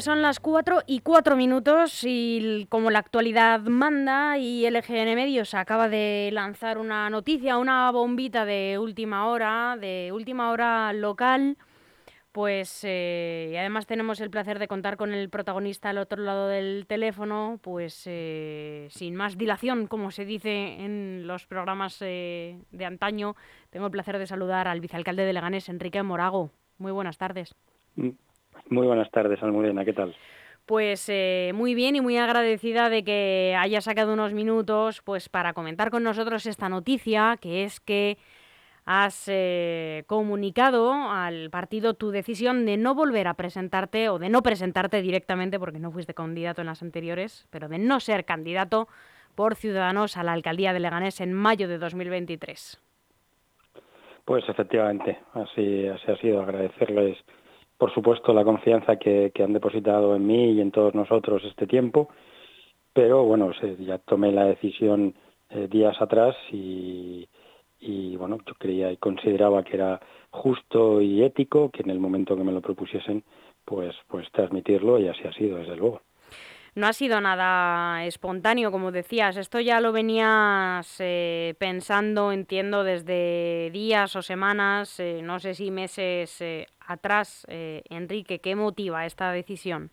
son las 4 y 4 minutos y como la actualidad manda y LGN Medios acaba de lanzar una noticia, una bombita de última hora, de última hora local, pues eh, y además tenemos el placer de contar con el protagonista al otro lado del teléfono, pues eh, sin más dilación, como se dice en los programas eh, de antaño, tengo el placer de saludar al vicealcalde de Leganés, Enrique Morago. Muy buenas tardes. Muy buenas tardes, Almudena, ¿qué tal? Pues eh, muy bien y muy agradecida de que haya sacado unos minutos pues para comentar con nosotros esta noticia, que es que has eh, comunicado al partido tu decisión de no volver a presentarte o de no presentarte directamente, porque no fuiste candidato en las anteriores, pero de no ser candidato por Ciudadanos a la alcaldía de Leganés en mayo de 2023. Pues efectivamente, así, así ha sido. Agradecerles por supuesto, la confianza que, han depositado en mí y en todos nosotros este tiempo, pero bueno, ya tomé la decisión eh, días atrás y, bueno, yo creía y consideraba que era justo y ético que en el momento que me lo propusiesen, pues, pues transmitirlo y así ha sido, desde luego no ha sido nada espontáneo, como decías. Esto ya lo venías eh, pensando, entiendo, desde días o semanas, eh, no sé si meses eh, atrás. Enrique, ¿qué motiva esta decisión?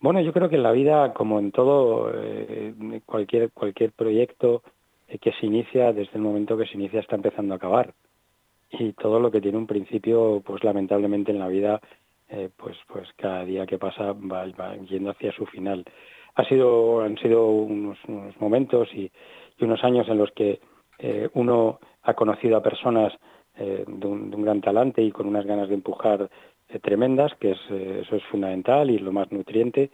Bueno, yo creo que en la vida, como en todo, cualquier, cualquier proyecto que se inicia, desde el momento que se inicia, está empezando a acabar. Y todo lo que tiene un principio, pues lamentablemente en la vida eh, pues pues cada día que pasa va, yendo hacia su final. Ha sido han sido unos, momentos y, unos años en los que eh, uno ha conocido a personas eh, de, un, gran talante y con unas ganas de empujar tremendas, que es, eso es fundamental y lo más nutriente,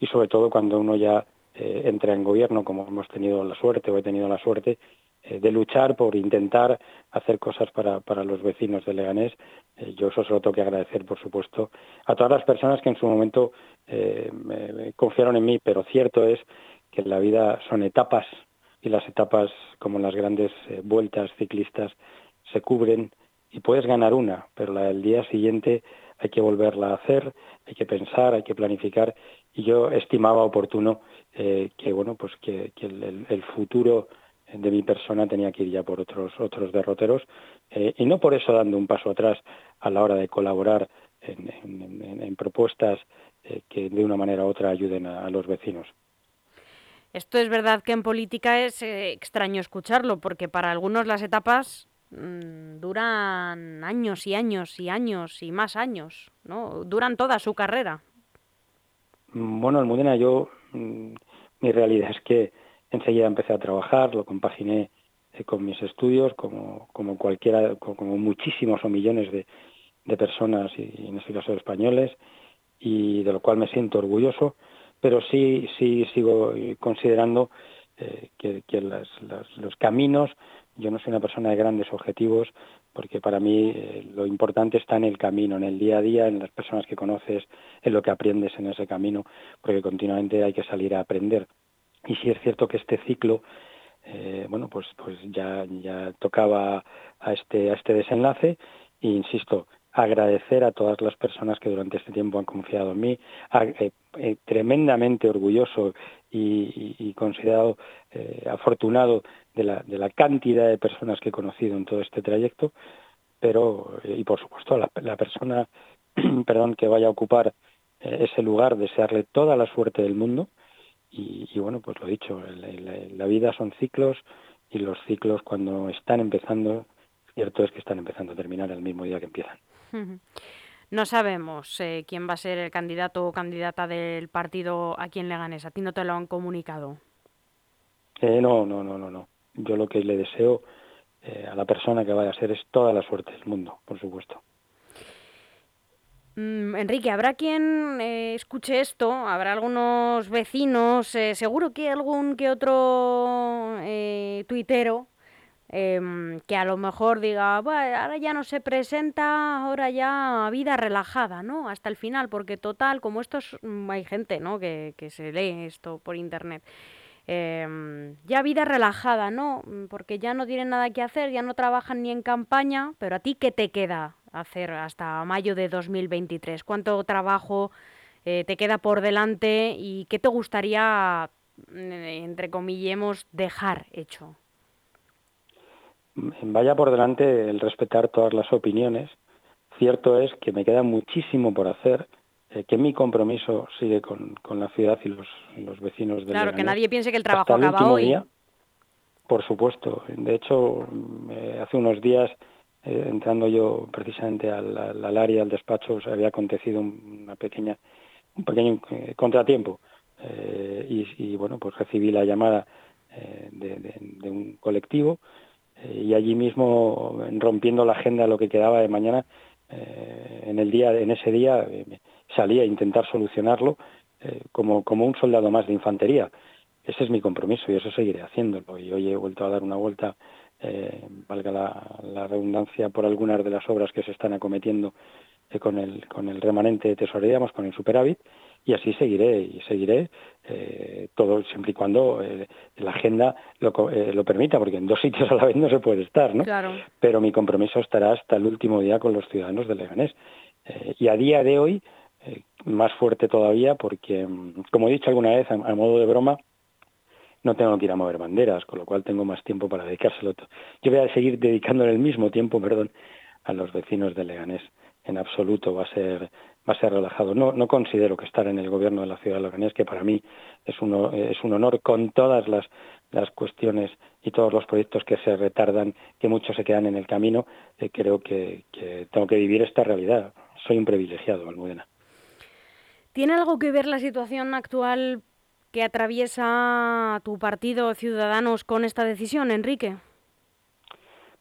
y sobre todo cuando uno ya entra en gobierno, como hemos tenido la suerte o he tenido la suerte, eh, de luchar por intentar hacer cosas para, para los vecinos de Leganés. Eh, yo eso se lo tengo que agradecer, por supuesto, a todas las personas que en su momento eh, me, confiaron en mí, pero cierto es que en la vida son etapas y las etapas, como las grandes vueltas ciclistas, se cubren y puedes ganar una, pero la del día siguiente hay que volverla a hacer, hay que pensar, hay que planificar y yo estimaba oportuno que bueno pues que, el, futuro de mi persona tenía que ir ya por otros otros derroteros eh, y no por eso dando un paso atrás a la hora de colaborar en, propuestas eh, que de una manera u otra ayuden a, los vecinos. Esto es verdad que en política es eh, extraño escucharlo porque para algunos las etapas mm, duran años y años y años y más años, ¿no? Duran toda su carrera. Bueno, Almudena, yo mm, mi realidad es que enseguida empecé a trabajar, lo compaginé eh, con mis estudios, como, como cualquiera, como muchísimos o millones de, personas, y en este caso españoles, y de lo cual me siento orgulloso, pero sí, sí sigo considerando eh, que, los caminos, yo no soy una persona de grandes objetivos, porque para mí eh, lo importante está en el camino, en el día a día, en las personas que conoces, en lo que aprendes en ese camino, porque continuamente hay que salir a aprender. Y sí es cierto que este ciclo, eh, bueno, pues, pues ya, ya tocaba a este, a este desenlace e insisto, agradecer a todas las personas que durante este tiempo han confiado en mí, eh, tremendamente orgulloso y, considerado afortunado de la, de la cantidad de personas que he conocido en todo este trayecto, pero, y por supuesto, la, la persona perdón, que vaya a ocupar ese lugar, desearle toda la suerte del mundo, y, bueno, pues lo dicho, la, vida son ciclos y los ciclos cuando están empezando, cierto es que están empezando a terminar el mismo día que empiezan. No sabemos eh, quién va a ser el candidato o candidata del partido a quien le ganes. ¿A ti no te lo han comunicado? Eh, no, no, no, no, no. Yo lo que le deseo eh, a la persona que vaya a ser es toda la suerte del mundo, por supuesto. Mm, Enrique, habrá quien eh, escuche esto, habrá algunos vecinos, eh, seguro que algún que otro eh, tuitero em, que a lo mejor diga, ahora ya no se presenta, ahora ya vida relajada, ¿no? Hasta el final, porque total, como estos, mm, hay gente, ¿no? Que, que se lee esto por internet. Em, ya vida relajada, ¿no? Mm, porque ya no tienen nada que hacer, ya no trabajan ni en campaña, pero a ti, ¿qué te queda? hacer hasta mayo de 2023? ¿Cuánto trabajo eh, te queda por delante y qué te gustaría, mm, entre comillemos, dejar hecho. Vaya por delante el respetar todas las opiniones. Cierto es que me queda muchísimo por hacer, eh, que mi compromiso sigue con, la ciudad y los, los vecinos de Claro, que nadie piense que el trabajo acaba hoy. por supuesto. De hecho, eh, hace unos días eh, entrando yo precisamente al, al, área, al despacho, se había acontecido una pequeña, un pequeño eh, contratiempo. Eh, y, bueno, pues recibí la llamada de, un colectivo y allí mismo, rompiendo la agenda lo que quedaba de mañana, en el día, en ese día salí a intentar solucionarlo como, como un soldado más de infantería. Ese es mi compromiso y eso seguiré haciéndolo. Y hoy he vuelto a dar una vuelta eh, valga la, redundancia, por algunas de las obras que se están acometiendo eh, con, el, con el remanente de tesorería, con el superávit, y así seguiré, y seguiré eh, todo siempre y cuando la agenda lo, lo, permita, porque en dos sitios a la vez no se puede estar, ¿no? Pero mi compromiso estará hasta el último día con los ciudadanos de Leganés. y a día de hoy, más fuerte todavía, porque, mm, como he dicho alguna vez, a modo de broma, no tengo que ir a mover banderas, con lo cual tengo más tiempo para dedicárselo. Yo voy a seguir dedicándole el mismo tiempo, perdón, a los vecinos de Leganés. En absoluto va a ser va a ser relajado. No, no considero que estar en el gobierno de la ciudad de Leganés, que para mí es un, es un honor con todas las, las cuestiones y todos los proyectos que se retardan, que muchos se quedan en el camino, eh, creo que, que tengo que vivir esta realidad. Soy un privilegiado, Almudena. ¿Tiene algo que ver la situación actual que atraviesa tu partido Ciudadanos con esta decisión, Enrique?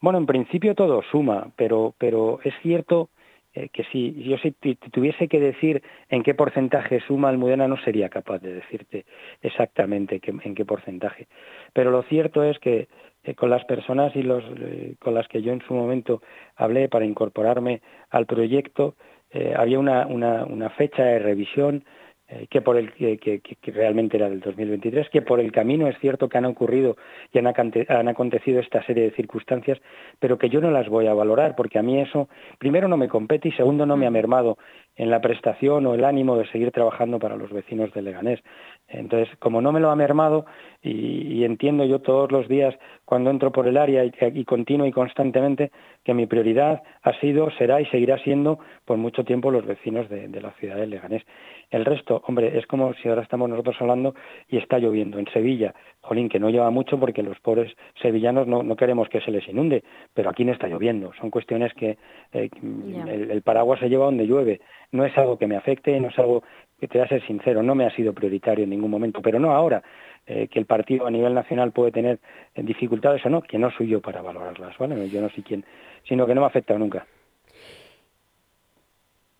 Bueno, en principio todo suma, pero, pero es cierto eh, que si yo si tuviese que decir en qué porcentaje suma Almudena, no sería capaz de decirte exactamente en qué porcentaje. Pero lo cierto es que eh, con las personas y los, eh, con las que yo en su momento hablé para incorporarme al proyecto, había una, una, una fecha de revisión eh, que por el que, que, realmente era del 2023, que por el camino es cierto que han ocurrido y han, han, acontecido esta serie de circunstancias, pero que yo no las voy a valorar, porque a mí eso, primero, no me compete y segundo, no me ha mermado en la prestación o el ánimo de seguir trabajando para los vecinos de Leganés. Entonces, como no me lo ha mermado y, entiendo yo todos los días cuando entro por el área y, y, continuo y constantemente que mi prioridad ha sido, será y seguirá siendo por mucho tiempo los vecinos de, de la ciudad de Leganés. El resto, hombre, es como si ahora estamos nosotros hablando y está lloviendo. En Sevilla, jolín, que no lleva mucho porque los pobres sevillanos no, no queremos que se les inunde, pero aquí no está lloviendo. Son cuestiones que eh, el, el, paraguas se lleva donde llueve. No es algo que me afecte, no es algo que te voy a ser sincero, no me ha sido prioritario en ningún momento, pero no ahora. Eh, que el partido a nivel nacional puede tener dificultades o no, que no soy yo para valorarlas, ¿vale? Yo no sé quién, sino que no me ha afectado nunca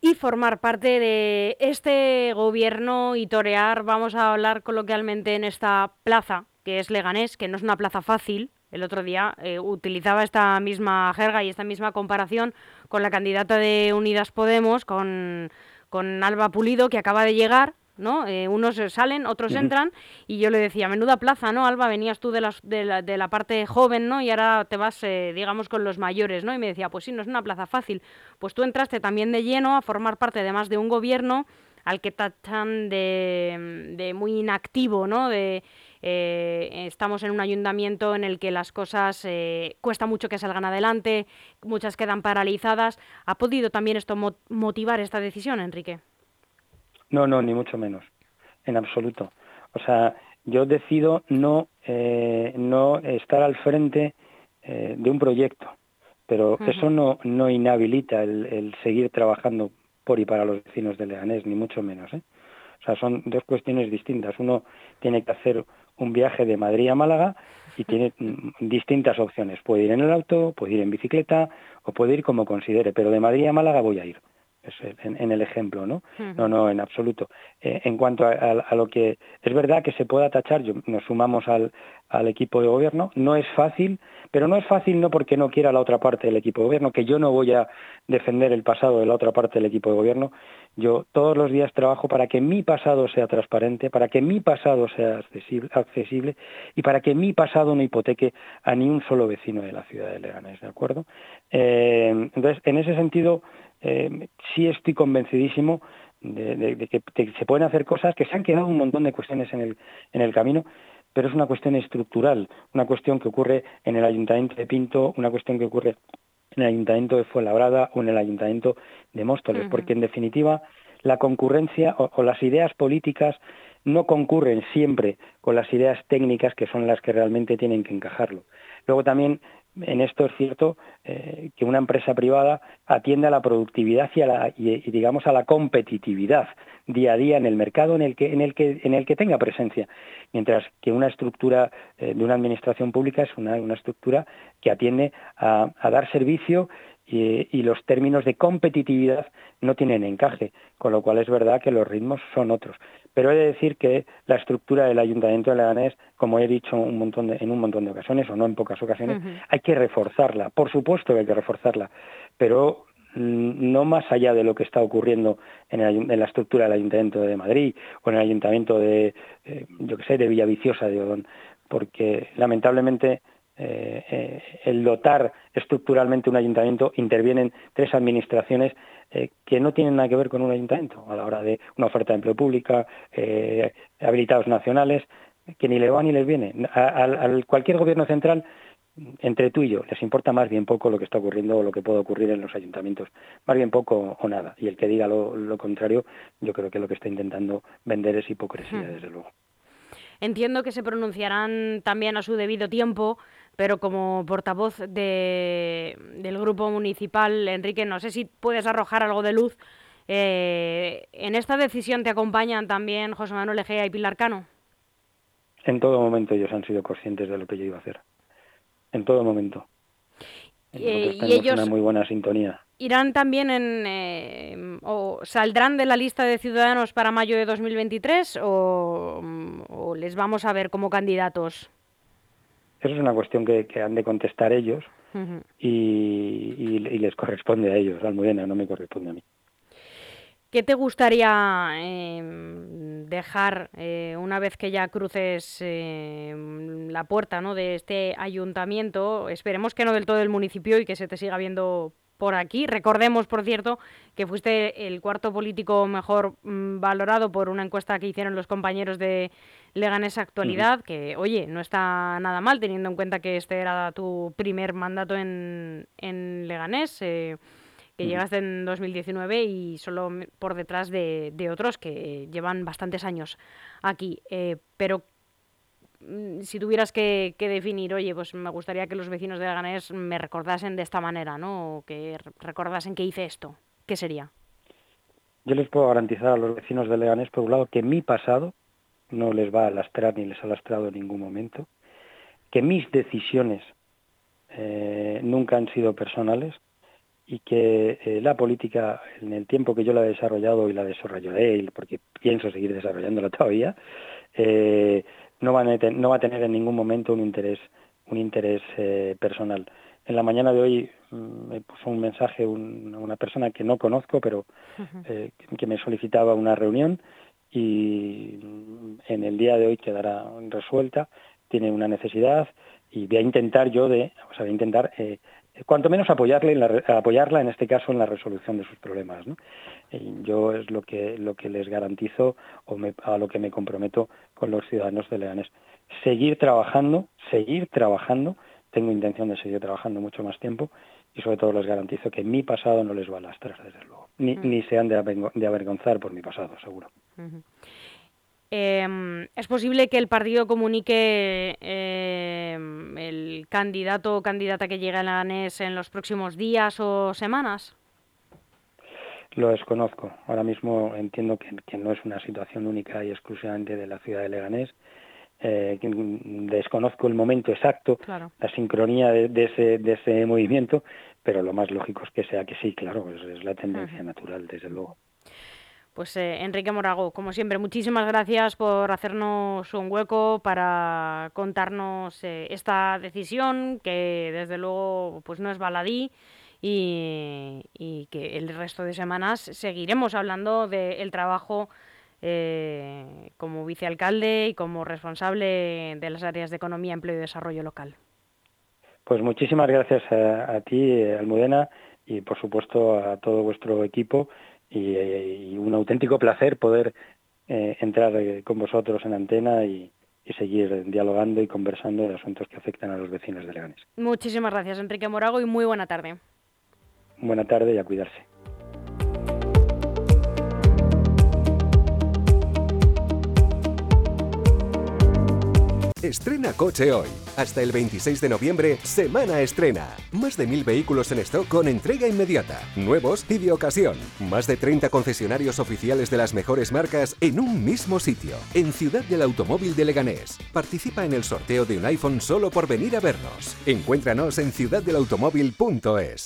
y formar parte de este gobierno y torear, vamos a hablar coloquialmente en esta plaza, que es Leganés, que no es una plaza fácil. El otro día eh, utilizaba esta misma jerga y esta misma comparación con la candidata de Unidas Podemos, con, con Alba Pulido, que acaba de llegar ¿no? Eh, unos salen, otros entran, y yo le decía, menuda plaza, ¿no? Alba, venías tú de, la, de la parte joven, ¿no? Y ahora te vas, eh, digamos, con los mayores, ¿no? Y me decía, pues sí, no es una plaza fácil. Pues tú entraste también de lleno a formar parte, además de un gobierno al que tachan de, de muy inactivo, ¿no? De, eh, estamos en un ayuntamiento en el que las cosas cuesta mucho que salgan adelante, muchas quedan paralizadas. ¿Ha podido también esto motivar esta decisión, Enrique? No, no, ni mucho menos, en absoluto. O sea, yo decido no, eh, no estar al frente eh, de un proyecto, pero eso no, no inhabilita el, seguir trabajando por y para los vecinos de Leganés, ni mucho menos. ¿eh? O sea, son dos cuestiones distintas. Uno tiene que hacer un viaje de Madrid a Málaga y tiene mm, distintas opciones. Puede ir en el auto, puede ir en bicicleta o puede ir como considere, pero de Madrid a Málaga voy a ir en, el ejemplo, ¿no? No, no, en absoluto. Eh, en cuanto a, lo que es verdad que se pueda tachar, yo, nos sumamos al, al equipo de gobierno, no es fácil, pero no es fácil no porque no quiera la otra parte del equipo de gobierno, que yo no voy a defender el pasado de la otra parte del equipo de gobierno, yo todos los días trabajo para que mi pasado sea transparente, para que mi pasado sea accesible, accesible y para que mi pasado no hipoteque a ni un solo vecino de la ciudad de Leganés, ¿de acuerdo? Eh, entonces, en ese sentido, eh, sí estoy convencidísimo de, que, se pueden hacer cosas, que se han quedado un montón de cuestiones en el, en el camino, pero es una cuestión estructural, una cuestión que ocurre en el Ayuntamiento de Pinto, una cuestión que ocurre en el Ayuntamiento de Fuenlabrada o en el Ayuntamiento de Móstoles, porque en definitiva la concurrencia o, las ideas políticas no concurren siempre con las ideas técnicas que son las que realmente tienen que encajarlo. Luego también en esto es cierto eh, que una empresa privada atiende a la productividad y, a la, y, digamos a la competitividad día a día en el mercado en el que en el que en el que tenga presencia mientras que una estructura eh, de una administración pública es una, una estructura que atiende a, a dar servicio y, los términos de competitividad no tienen encaje, con lo cual es verdad que los ritmos son otros. Pero he de decir que la estructura del Ayuntamiento de Leganés, como he dicho un montón en un montón de ocasiones, o no en pocas ocasiones, hay que reforzarla. Por supuesto que hay que reforzarla, pero mm, no más allá de lo que está ocurriendo en, la estructura del Ayuntamiento de Madrid o en el Ayuntamiento de, eh, yo que sé, de Villaviciosa de Odón, porque lamentablemente eh, eh, el dotar estructuralmente un ayuntamiento intervienen tres administraciones eh, que no tienen nada que ver con un ayuntamiento a la hora de una oferta de empleo pública, habilitados nacionales, que ni le va ni les viene. A, cualquier gobierno central, entre tú y yo, les importa más bien poco lo que está ocurriendo o lo que puede ocurrir en los ayuntamientos, más bien poco o nada. Y el que diga lo, contrario, yo creo que lo que está intentando vender es hipocresía, desde luego. Entiendo que se pronunciarán también a su debido tiempo pero como portavoz de, del grupo municipal, Enrique, no sé si puedes arrojar algo de luz. Eh, ¿En esta decisión te acompañan también José Manuel Egea y Pilar Cano? En todo momento ellos han sido conscientes de lo que yo iba a hacer. En todo momento. Eh, y ellos una muy buena sintonía. ¿Irán también en, eh, o saldrán de la lista de ciudadanos para mayo de 2023 o, o les vamos a ver como candidatos? Eso es una cuestión que, han de contestar ellos y, les corresponde a ellos, Almudena, no me corresponde a mí. ¿Qué te gustaría em, dejar eh, una vez que ya cruces em, la puerta ¿no? de este ayuntamiento? Esperemos que no del todo el municipio y que se te siga viendo por aquí. Recordemos, por cierto, que fuiste el cuarto político mejor mm, valorado por una encuesta que hicieron los compañeros de Leganés Actualidad, que, oye, no está nada mal teniendo en cuenta que este era tu primer mandato en, en Leganés. Eh, que llegaste en 2019 y solo por detrás de, otros que llevan bastantes años aquí. Eh, pero Mm, si tuvieras que, definir, oye, pues me gustaría que los vecinos de Leganés me recordasen de esta manera, ¿no? O que recordasen que hice esto, ¿qué sería? Yo les puedo garantizar a los vecinos de Leganés, por un lado, que mi pasado no les va a lastrar ni les ha lastrado en ningún momento, que mis decisiones eh, nunca han sido personales y que eh, la política, en el tiempo que yo la he desarrollado y la desarrollaré, porque pienso seguir desarrollándola todavía, eh, no, va a tener en ningún momento un interés, un interés eh, personal. En la mañana de hoy mm, me puso un mensaje una persona que no conozco, pero eh, que me solicitaba una reunión y mm, en el día de hoy quedará resuelta. Tiene una necesidad y voy a intentar yo de, o sea, voy a intentar eh, cuanto menos apoyarle en la, apoyarla en este caso en la resolución de sus problemas. ¿no? yo es lo que lo que les garantizo o a lo que me comprometo con los ciudadanos de Leganés. Seguir trabajando, seguir trabajando. Tengo intención de seguir trabajando mucho más tiempo y sobre todo les garantizo que mi pasado no les va a lastrar desde luego, ni, mm. ni se han de, avergonzar por mi pasado, seguro. Em, ¿Es posible que el partido comunique em, el candidato o candidata que llegue a Leganés en los próximos días o semanas? Lo desconozco. Ahora mismo entiendo que, no es una situación única y exclusivamente de la ciudad de Leganés. Eh, desconozco el momento exacto, la sincronía de, ese, de ese movimiento, pero lo más lógico es que sea que sí, claro, es, la tendencia natural, desde luego. Pues eh, Enrique Morago, como siempre, muchísimas gracias por hacernos un hueco para contarnos eh, esta decisión que desde luego pues no es baladí y, que el resto de semanas seguiremos hablando del trabajo eh, como vicealcalde y como responsable de las áreas de economía, empleo y desarrollo local. Pues muchísimas gracias a, a ti, Almudena, y por supuesto a todo vuestro equipo y, un auténtico placer poder eh, entrar eh, con vosotros en antena y, y seguir dialogando y conversando de asuntos que afectan a los vecinos de Leganés. Muchísimas gracias, Enrique Morago, y muy buena tarde. Buena tarde y a cuidarse. Estrena coche hoy. Hasta el 26 de noviembre, semana estrena. Más de mil vehículos en stock con entrega inmediata. Nuevos y de ocasión. Más de 30 concesionarios oficiales de las mejores marcas en un mismo sitio. En Ciudad del Automóvil de Leganés. Participa en el sorteo de un iPhone solo por venir a vernos. Encuéntranos en ciudaddelautomóvil.es.